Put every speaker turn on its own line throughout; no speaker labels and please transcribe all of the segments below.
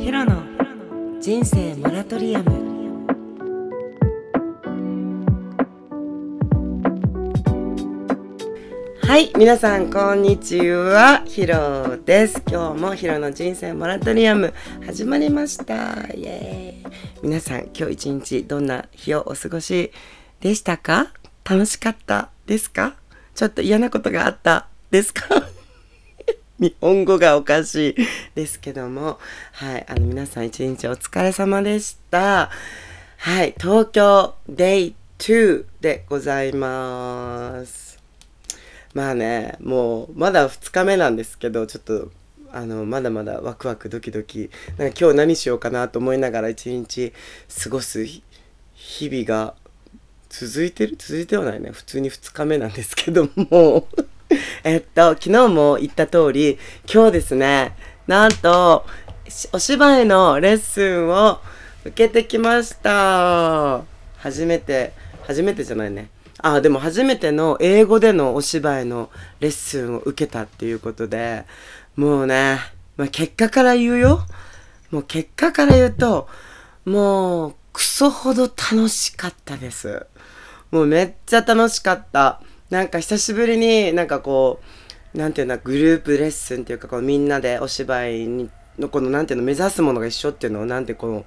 ヒロの人生モラトリアム。はい皆さんこんにちは。ヒロです。今日もヒロの人生モラトリアム始まりました。イエーイ。皆さん今日一日どんな日をお過ごしでしたか？楽しかったですか？ちょっと嫌なことがあったですか？日本語がおかしいですけども、はい、あの皆さん一日お疲れ様でした。はい、東京 Day2 でございます。まあね、もうまだ2日目なんですけど、ちょっとあのまだまだワクワクドキドキ。なんか今日何しようかなと思いながら一日過ごす日々が続いてる？続いてはないね。普通に2日目なんですけども。えっと、昨日も言った通り、今日ですね、なんと、お芝居のレッスンを受けてきました。初めて、初めてじゃないね。あ、でも初めての英語でのお芝居のレッスンを受けたっていうことで、もうね、まあ、結果から言うよ。もう結果から言うと、もう、クソほど楽しかったです。もうめっちゃ楽しかった。なんか久しぶりになんかこうなんていうんだグループレッスンっていうかこうみんなでお芝居にのこのなんていうの目指すものが一緒っていうのをなんてこの好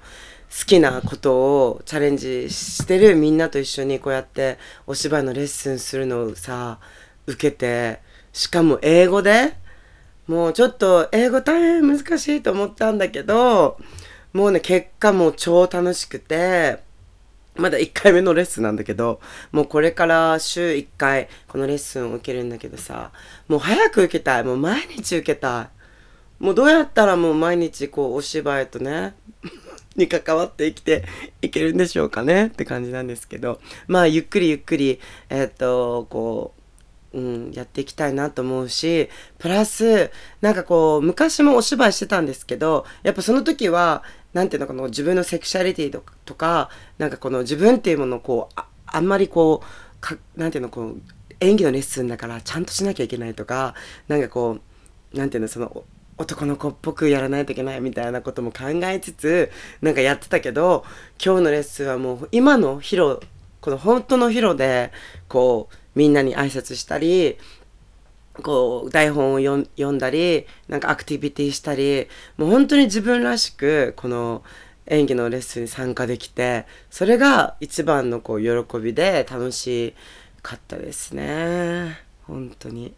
きなことをチャレンジしてるみんなと一緒にこうやってお芝居のレッスンするのをさ受けてしかも英語でもうちょっと英語大変難しいと思ったんだけどもうね結果もう超楽しくてまだ1回目のレッスンなんだけど、もうこれから週1回このレッスンを受けるんだけどさ、もう早く受けたい。もう毎日受けたい。もうどうやったらもう毎日こうお芝居とね、に関わって生きていけるんでしょうかね？って感じなんですけど、まあゆっくりゆっくり、えー、っと、こう、うん、やっていきたいなと思うし、プラス、なんかこう、昔もお芝居してたんですけど、やっぱその時は、なんていうのかな、自分のセクシャリティとか、なんかこの自分っていうものをこう、ああんまりこう、かなんていうの、こう、演技のレッスンだからちゃんとしなきゃいけないとか、なんかこう、なんていうの、その、男の子っぽくやらないといけないみたいなことも考えつつ、なんかやってたけど、今日のレッスンはもう今のヒロ、この本当のヒロで、こう、みんなに挨拶したり、こう、台本を読んだり、なんかアクティビティしたり、もう本当に自分らしく、この演技のレッスンに参加できて、それが一番のこう、喜びで楽しかったですね。本当に。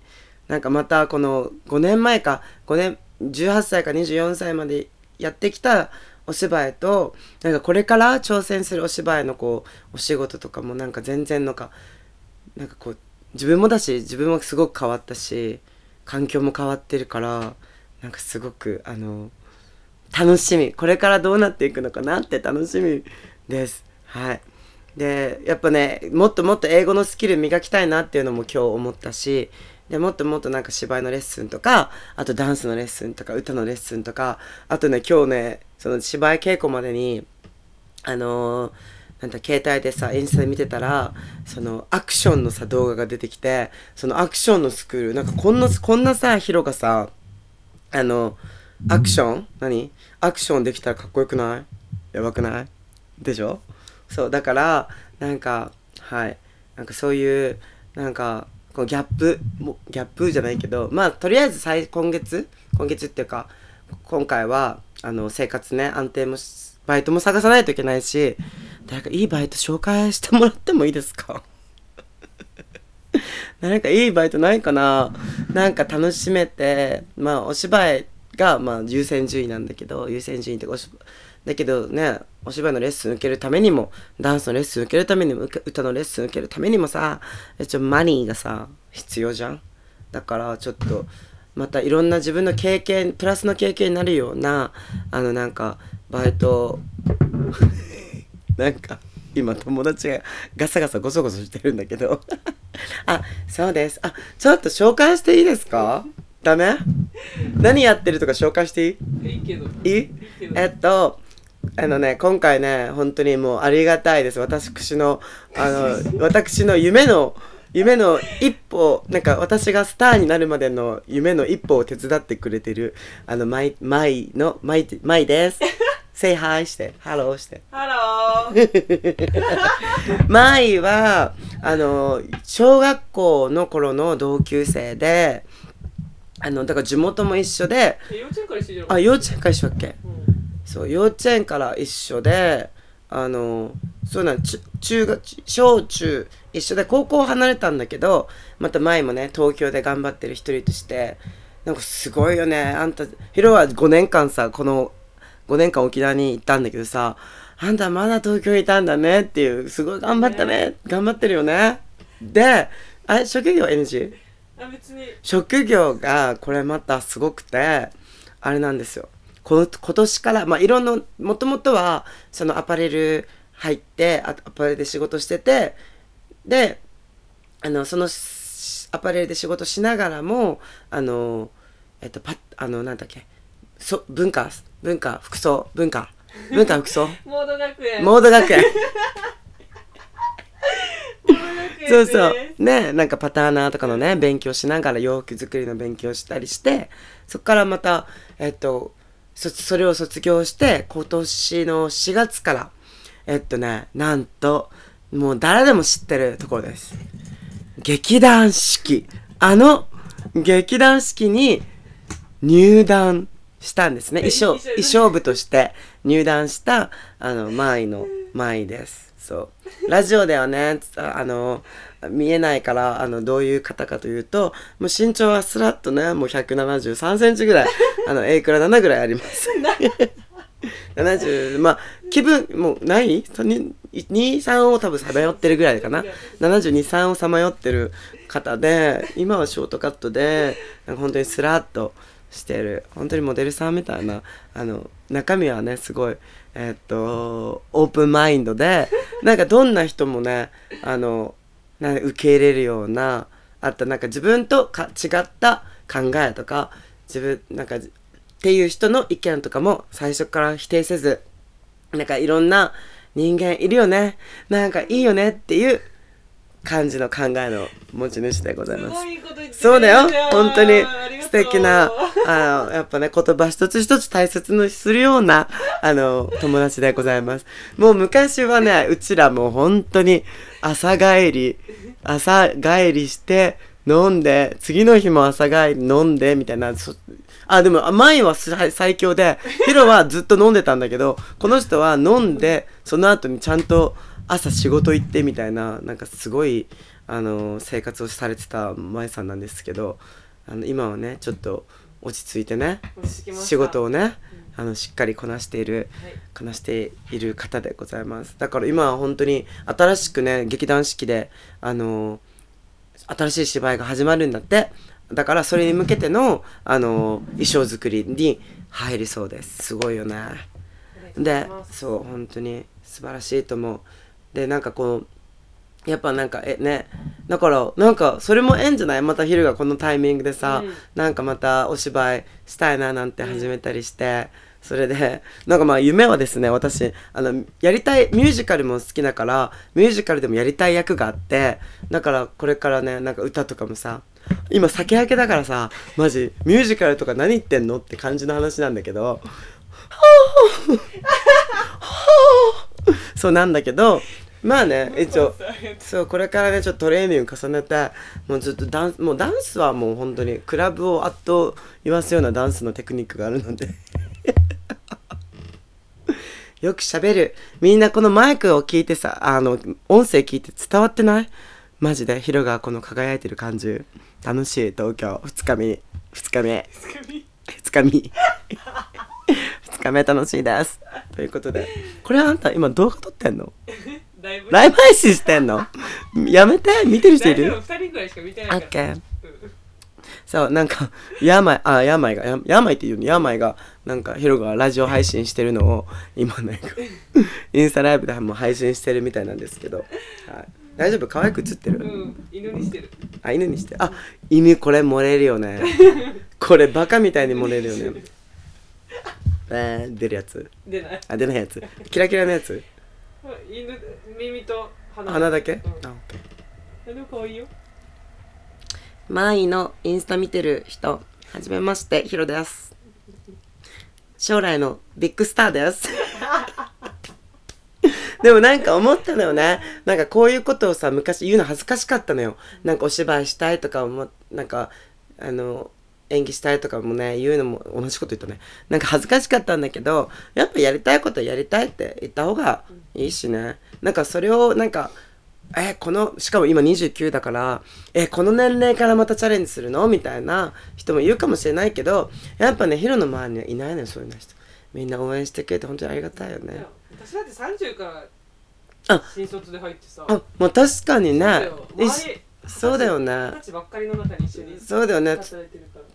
なんかまたこの5年前か、5年、18歳か24歳までやってきたお芝居と、なんかこれから挑戦するお芝居のこう、お仕事とかもなんか全然なんか、なんかこう、自分もだし自分もすごく変わったし環境も変わってるからなんかすごくあの楽しみ。これからどうなっていくのかなって楽しみです。はい。でやっぱねもっともっと英語のスキル磨きたいなっていうのも今日思ったしでもっともっとなんか芝居のレッスンとかあとダンスのレッスンとか歌のレッスンとかあとね今日ねその芝居稽古までにあのーなんだ携帯でさインスタで見てたらそのアクションのさ動画が出てきてそのアクションのスクールなんかこんなこんなさヒロがさあのアクション？何？アクションできたらかっこよくない？やばくない？でしょ？そうだからなんかはい。なんかそういうなんかこのギャップもギャップじゃないけどまあとりあえず最今月？今月っていうか今回はあの生活ね安定もしバイトも探さないといけないし誰かいいバイト紹介してもらってもいいですか？誰かいいバイトないかな？なんか楽しめて、まあお芝居がまあ優先順位なんだけど、優先順位ってお芝、だけどね、お芝居のレッスン受けるためにも、ダンスのレッスン受けるためにも、歌のレッスン受けるためにもさ、ちょマニーがさ、必要じゃん？だからちょっと、またいろんな自分の経験、プラスの経験になるような、あのなんか、バイト なんか今友達がガサガサゴソゴソしてるんだけど。あそうです。あちょっと紹介していいですか？ダメ？何やってるとか紹介していい？いいけど。いい？えっとあのね今回ね本当にもうありがたいです。私のあの私の夢の夢の一歩なんか私がスターになるまでの夢の一歩を手伝ってくれてるあのマイマイのマイマイです。Say hi してハローして。
Hello。
マイはあの小学校の頃の同級生であのだから地元も一緒で
え幼稚園から一緒じゃん
あ幼稚園から一緒だっけ？
うん
そう幼稚園から一緒であのそうなん中中学小中一緒で高校離れたんだけどまた前もね東京で頑張ってる一人としてなんかすごいよね。あんたヒロは5年間さこの5年間沖縄に行ったんだけどさあんたまだ東京にいたんだねっていうすごい頑張ったね。頑張ってるよね。であれ職業 NG?
あ別に。
職業がこれまたすごくてあれなんですよ今年からまあいろんなもともとはそのアパレル入ってあアパレルで仕事しててであのそのしアパレルで仕事しながらもあのえっとパッあのなんだっけそ文化文化服装文化文化服装？
モード学園。
モード学園。そうそう。ねなんかパターナーとかのね勉強しながら洋服作りの勉強したりしてそこからまたえっとそそれを卒業して今年の4月からえっとねなんともう誰でも知ってるところです。劇団四季。あの劇団四季に入団したんですね。衣装
衣装
部として入団したあのマイのマイですそう。ラジオではね。ああの見えないからあのどういう方かというともう身長はスラッとねもう1 7 3センチぐらいあの A クラ7ぐらいあります。70まあ気分もうない？23を多分さまよってるぐらいかな。723をさまよってる方で今はショートカットでなんか本当にスラッとしてる本当にモデルさんみたいなあの中身はねすごいえーっとオープンマインドでなんかどんな人もねあのな受け入れるようなあとなんか自分とか違った考えとか自分なんかっていう人の意見とかも最初から否定せずなんかいろんな人間いるよねなんかいいよねっていう感じの考えの持ち主でございます。そうだよ。本当に素敵なあのやっぱね言葉一つ一つ大切にするようなあの友達でございます。もう昔はね うちらもう本当に朝帰り朝帰りして飲んで次の日も朝帰り飲んでみたいなそあでも前は最最強でヒロはずっと飲んでたんだけどこの人は飲んでその後にちゃんと朝仕事行ってみたいななんかすごいあの生活をされてた舞さんなんですけどあの今はねちょっと落ち着いてね仕事をねあのしっかりこなしている
はい。
こなしている方でございます。だから今は本当に新しくね劇団四季であの新しい芝居が始まるんだって。だからそれに向けてのあの衣装作りに入りそうです。すごいよね。でそう本当に素晴らしいと思うでなんかこうやっぱなんかえね。だからなんかそれも縁じゃない？また昼がこのタイミングでさ、
うん。
なんかまたお芝居したいななんて始めたりして、それでなんかまあ夢はですね私あのやりたいミュージカルも好きだからミュージカルでもやりたい役があってだからこれからねなんか歌とかもさ今酒焼けだからさマジミュージカルとか何言ってんのって感じの話なんだけど そうなんだけどまあね一応。そうこれからねちょっとトレーニング重ねてもうずっとダンスもうダンスはもう本当にクラブをあっと言わすようなダンスのテクニックがあるので。よく喋る。みんなこのマイクを聞いてさあの音声聞いて伝わってない？マジでヒロがこの輝いてる感じ。楽しい東京。2日目。2日目。2日目？2日目。楽しいです。ということで。これあんた今動画撮ってんの？ライブ？配信してんの？やめて。見てる人いる？
大丈夫。2人ぐらいしか見てないから。
オッそうなんか病あ病がや病っていうの？病がなんかヒロがラジオ配信してるのを今なんか インスタライブでも配信してるみたいなんですけど、はい、大丈夫？可愛く映ってる、
うん。犬にしてる。
あ犬にしてあ犬これ漏れるよね。これバカみたいに漏れるよね。えー、出るやつ。
出ない。
あ出ないやつ。キラキラのやつ。
犬耳と鼻
鼻だけ、
うん
あオッケー
あでも可愛いよ
マイのインスタ見てる人、はじめまして、ヒロです。将来のビッグスターです。でもなんか思ったのよね。なんかこういうことをさ、昔言うの恥ずかしかったのよ。なんかお芝居したいとか思なんか、あの、演技したいとかもね、言うのも同じこと言ったね。なんか恥ずかしかったんだけど、やっぱやりたいことやりたいって言った方がいいしね。なんかそれをなんか、えこのしかも今29だからえこの年齢からまたチャレンジするの？みたいな人もいるかもしれないけどやっぱねヒロの周りにはいないのよそういう人。みんな応援してくれて本当にありがたいよね。
私だって30から
あ
新卒で入ってさ。
あもう確かにね。
そうだよ。
い
周り
そうだよね。
二十歳ばっかりの中に一緒に
そうだよね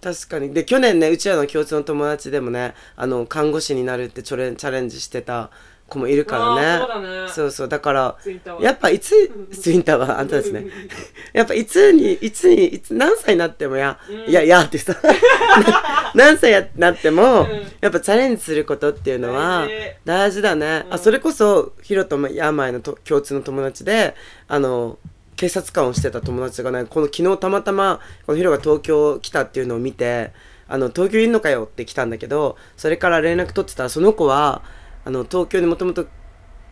確かに。で去年ねうちらの共通の友達でもねあの看護師になるってチャレンチャレンジしてた子もいるからね。
そうだね。
そうそう。だからやっぱいつ ツインターはあんたですね。やっぱいつにいつにいつ何歳になってもや、
うん。
いやいやってさ 何歳になっても、
うん。
やっぱチャレンジすることっていうのは
大事。
大事だね、
うん。
あそれこそヒロとも病のと共通の友達であの警察官をしてた友達がねこの昨日たまたまこのヒロが東京来たっていうのを見てあの東京いんのかよって来たんだけどそれから連絡取ってたらその子はあの東京にもともと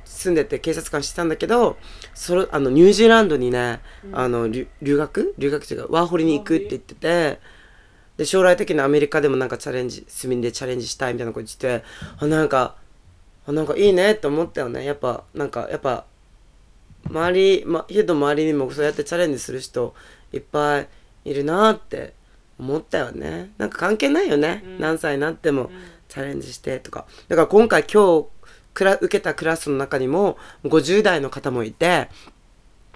住んでて警察官してたんだけどそれあのニュージーランドにね、あの留学留学っていうかワーホリに行くって言っててで将来的にアメリカでもなんかチャレンジ住みでチャレンジしたいみたいなこと言っててあなんかあなんかいいねって思ったよね。やっぱなんかやっぱ周り、ま、ヒド周りにもそうやってチャレンジする人いっぱいいるなって思ったよね。なんか関係ないよね、
うん。
何歳になっても
うん。
チャレンジしてとか。だから今回今日クラ受けたクラスの中にも50代の方もいて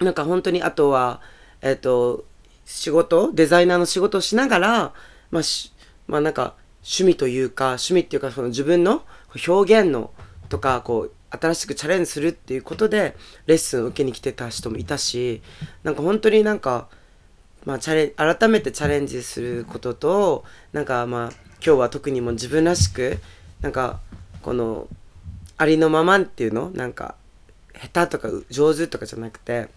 なんか本当にあとはえっ、と仕事デザイナーの仕事をしながらまあしまあなんか趣味というか趣味っていうかその自分の表現のとかこう新しくチャレンジするっていうことでレッスンを受けに来てた人もいたしなんか本当になんかまあ、チャレ改めてチャレンジすることとなんかまあ今日は特にも自分らしくなんかこのありのままっていうのなんか下手とか上手とかじゃなくて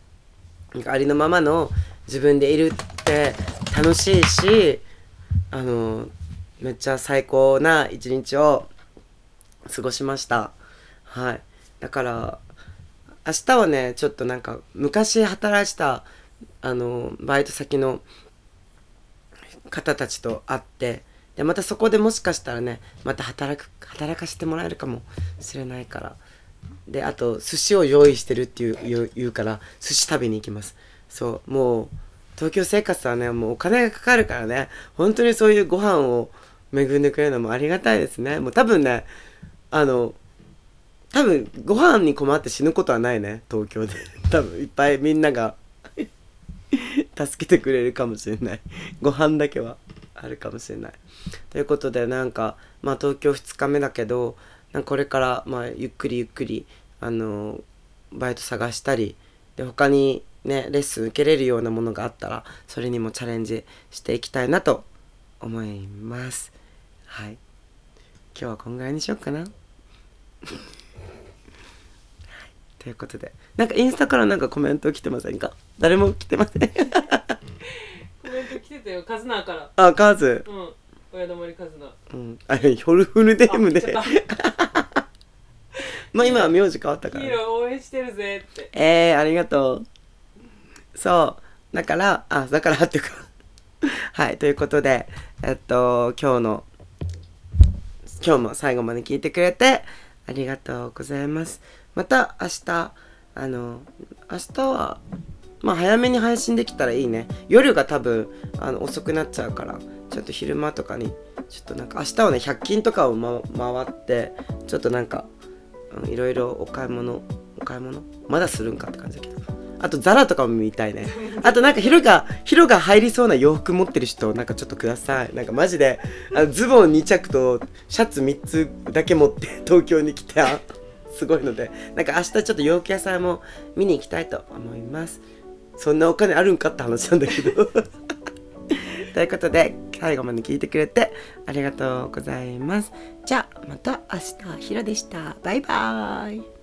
なんかありのままの自分でいるって楽しいしあのめっちゃ最高な一日を過ごしました。はい。だから明日はねちょっとなんか昔働いたあのバイト先の方たちと会ってでまたそこでもしかしたらねまた働く働かせてもらえるかもしれないから。であと寿司を用意してるっていう言う言うから寿司食べに行きます。そうもう東京生活はねもうお金がかかるからね本当にそういうご飯を恵んでくれるのもありがたいですね。もう多分ねあの多分ご飯に困って死ぬことはないね。東京で。多分いっぱいみんなが 助けてくれるかもしれない。ご飯だけはあるかもしれない。ということでなんかまあ東京2日目だけどこれからまあゆっくりゆっくりあのバイト探したりで他にねレッスン受けれるようなものがあったらそれにもチャレンジしていきたいなと思います。はい。今日はこんぐらいにしようかな。ということで。なんかインスタからなんかコメント来てませんか？誰も来てません。
コメント来てたよカズナーから。
あカズ。
うん親玉にカズナ
うん。あれホルフルネームで。まあ今は名字変わったから。ね
ヒーロー応援してるぜって。
えー、ありがとう。そう。だから、あ、だからっていうか。はい、ということで、えっと、今日の、今日も最後まで聞いてくれて、ありがとうございます。また明日、あの、明日は、まあ早めに配信できたらいいね。夜が多分、あの、遅くなっちゃうから、ちょっと昼間とかに、ちょっとなんか明日はね、100均とかを、ま、回って、ちょっとなんか、いろいろお買い物お買い物？まだするんかって感じだけどあとザラとかも見たいね。あとなんかヒロがヒロが入りそうな洋服持ってる人なんかちょっとください。なんかマジであのズボン2着とシャツ3つだけ持って東京に来てすごいので。なんか明日ちょっと洋服屋さんも見に行きたいと思います。そんなお金あるんかって話なんだけど。ということで最後まで聞いてくれてありがとうございます。じゃあまた明日ヒロでした。バイバーイ。